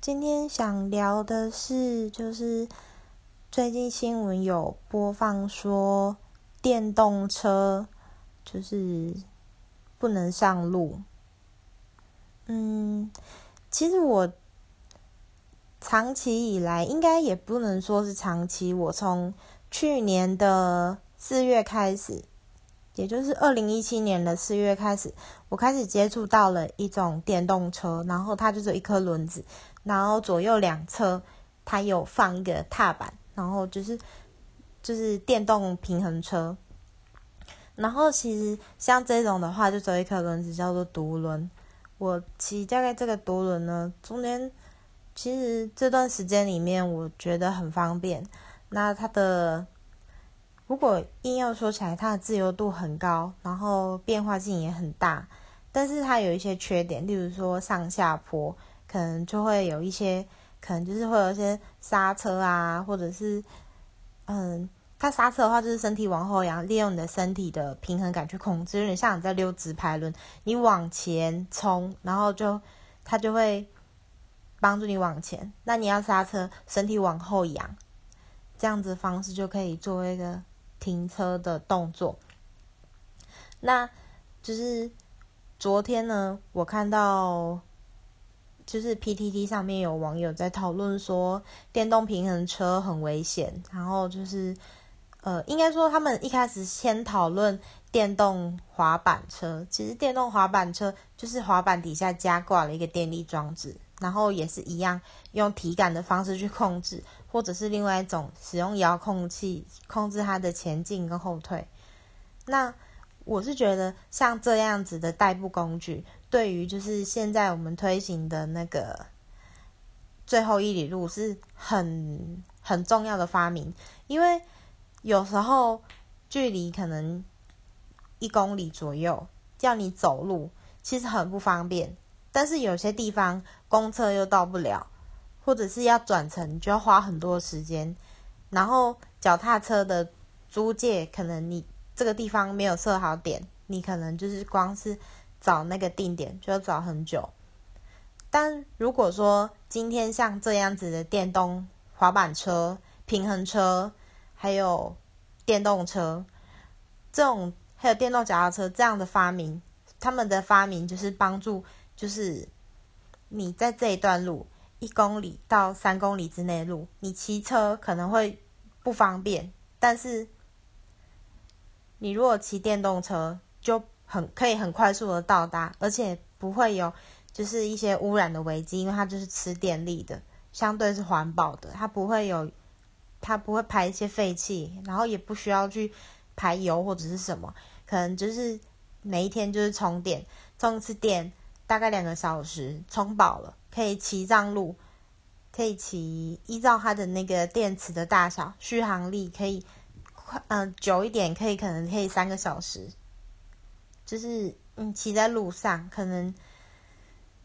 今天想聊的是，就是最近新闻有播放说电动车就是不能上路。嗯，其实我长期以来，应该也不能说是长期，我从去年的四月开始。也就是二零一七年的四月开始，我开始接触到了一种电动车，然后它就是一颗轮子，然后左右两侧它有放一个踏板，然后就是就是电动平衡车。然后其实像这种的话，就只有一颗轮子，叫做独轮。我骑大概这个独轮呢，中间其实这段时间里面，我觉得很方便。那它的如果硬要说起来，它的自由度很高，然后变化性也很大，但是它有一些缺点，例如说上下坡可能就会有一些，可能就是会有一些刹车啊，或者是，嗯，它刹车的话就是身体往后仰，利用你的身体的平衡感去控制，有点像你在溜直排轮，你往前冲，然后就它就会帮助你往前。那你要刹车，身体往后仰，这样子方式就可以作为一个。停车的动作，那就是昨天呢，我看到就是 PTT 上面有网友在讨论说，电动平衡车很危险。然后就是呃，应该说他们一开始先讨论电动滑板车。其实电动滑板车就是滑板底下加挂了一个电力装置，然后也是一样用体感的方式去控制。或者是另外一种使用遥控器控制它的前进跟后退。那我是觉得像这样子的代步工具，对于就是现在我们推行的那个最后一里路是很很重要的发明，因为有时候距离可能一公里左右，叫你走路其实很不方便，但是有些地方公车又到不了。或者是要转乘，就要花很多时间。然后脚踏车的租借，可能你这个地方没有设好点，你可能就是光是找那个定点就要找很久。但如果说今天像这样子的电动滑板车、平衡车，还有电动车这种，还有电动脚踏车这样的发明，他们的发明就是帮助，就是你在这一段路。一公里到三公里之内路，你骑车可能会不方便，但是你如果骑电动车，就很可以很快速的到达，而且不会有就是一些污染的危机，因为它就是吃电力的，相对是环保的，它不会有，它不会排一些废气，然后也不需要去排油或者是什么，可能就是每一天就是充电，充一次电大概两个小时，充饱了。可以骑上路，可以骑，依照它的那个电池的大小，续航力可以快，嗯，久一点可以，可能可以三个小时。就是你骑在路上，可能，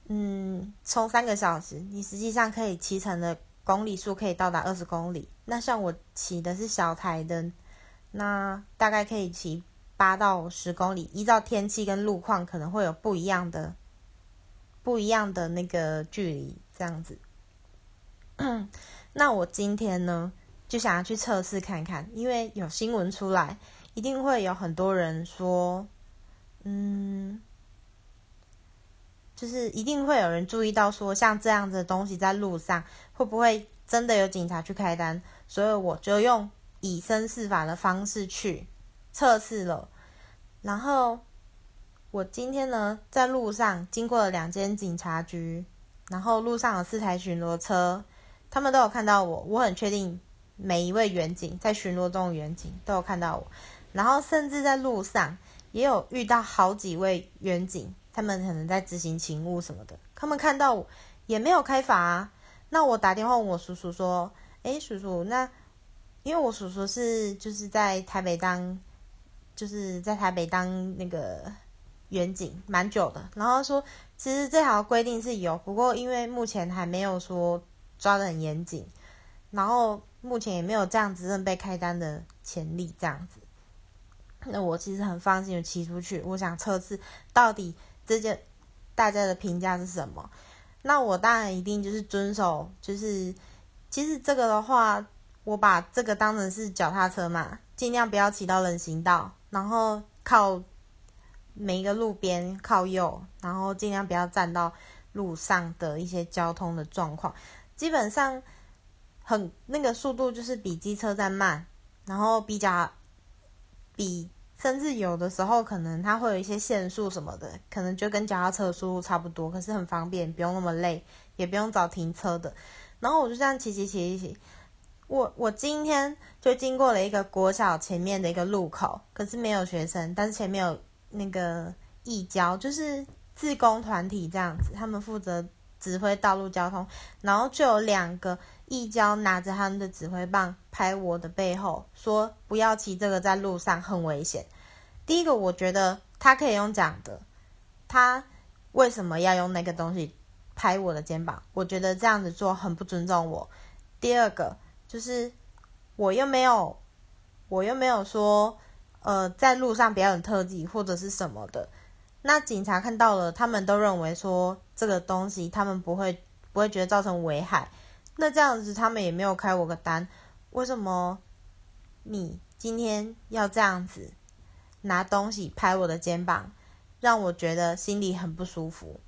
嗯，充三个小时，你实际上可以骑乘的公里数可以到达二十公里。那像我骑的是小台的，那大概可以骑八到十公里，依照天气跟路况，可能会有不一样的。不一样的那个距离，这样子。那我今天呢，就想要去测试看看，因为有新闻出来，一定会有很多人说，嗯，就是一定会有人注意到说，像这样子的东西在路上，会不会真的有警察去开单？所以我就用以身试法的方式去测试了，然后。我今天呢，在路上经过了两间警察局，然后路上有四台巡逻车，他们都有看到我。我很确定每一位远警在巡逻中的远警都有看到我，然后甚至在路上也有遇到好几位远警，他们可能在执行勤务什么的，他们看到我也没有开罚。那我打电话问我叔叔说：“诶，叔叔，那因为我叔叔是就是在台北当，就是在台北当那个。”远景蛮久的，然后说其实这条规定是有，不过因为目前还没有说抓的很严谨，然后目前也没有这样子被开单的潜力这样子。那我其实很放心的骑出去，我想测试到底这件大家的评价是什么。那我当然一定就是遵守，就是其实这个的话，我把这个当成是脚踏车嘛，尽量不要骑到人行道，然后靠每一个路边靠右，然后尽量不要站到路上的一些交通的状况，基本上很那个速度就是比机车在慢，然后比较比。甚至有的时候，可能它会有一些限速什么的，可能就跟脚踏车的速度差不多，可是很方便，不用那么累，也不用找停车的。然后我就这样骑骑骑骑骑，我我今天就经过了一个国小前面的一个路口，可是没有学生，但是前面有那个义交，就是自工团体这样子，他们负责指挥道路交通，然后就有两个。一交拿着他们的指挥棒拍我的背后，说不要骑这个在路上很危险。第一个，我觉得他可以用讲的，他为什么要用那个东西拍我的肩膀？我觉得这样子做很不尊重我。第二个，就是我又没有，我又没有说，呃，在路上表演特技或者是什么的。那警察看到了，他们都认为说这个东西他们不会不会觉得造成危害。那这样子，他们也没有开我个单，为什么你今天要这样子拿东西拍我的肩膀，让我觉得心里很不舒服？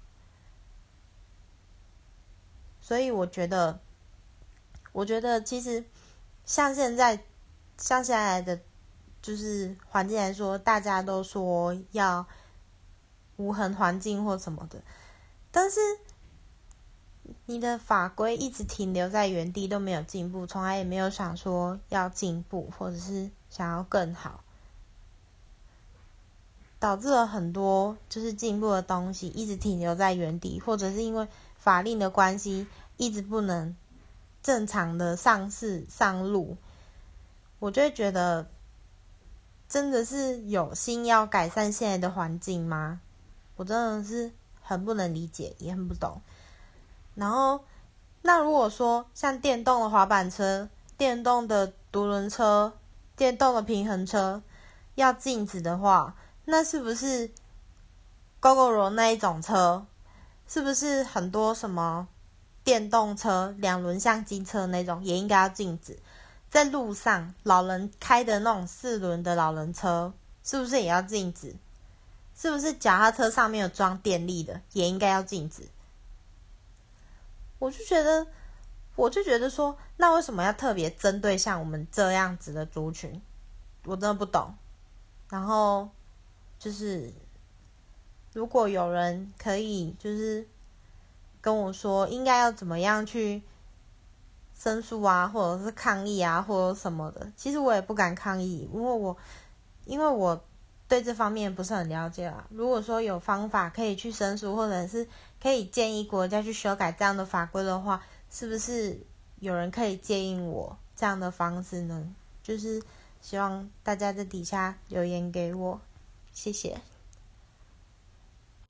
所以我觉得，我觉得其实像现在，像现在的就是环境来说，大家都说要无痕环境或什么的，但是。你的法规一直停留在原地都没有进步，从来也没有想说要进步或者是想要更好，导致了很多就是进步的东西一直停留在原地，或者是因为法令的关系一直不能正常的上市上路，我就会觉得真的是有心要改善现在的环境吗？我真的是很不能理解，也很不懂。然后，那如果说像电动的滑板车、电动的独轮车、电动的平衡车要禁止的话，那是不是 GoGoRo 那一种车，是不是很多什么电动车、两轮相机车那种也应该要禁止？在路上老人开的那种四轮的老人车，是不是也要禁止？是不是脚踏车上面有装电力的也应该要禁止？我就觉得，我就觉得说，那为什么要特别针对像我们这样子的族群？我真的不懂。然后就是，如果有人可以就是跟我说，应该要怎么样去申诉啊，或者是抗议啊，或者什么的，其实我也不敢抗议，因为我因为我对这方面不是很了解啊。如果说有方法可以去申诉，或者是。可以建议国家去修改这样的法规的话，是不是有人可以建议我这样的方式呢？就是希望大家在底下留言给我，谢谢。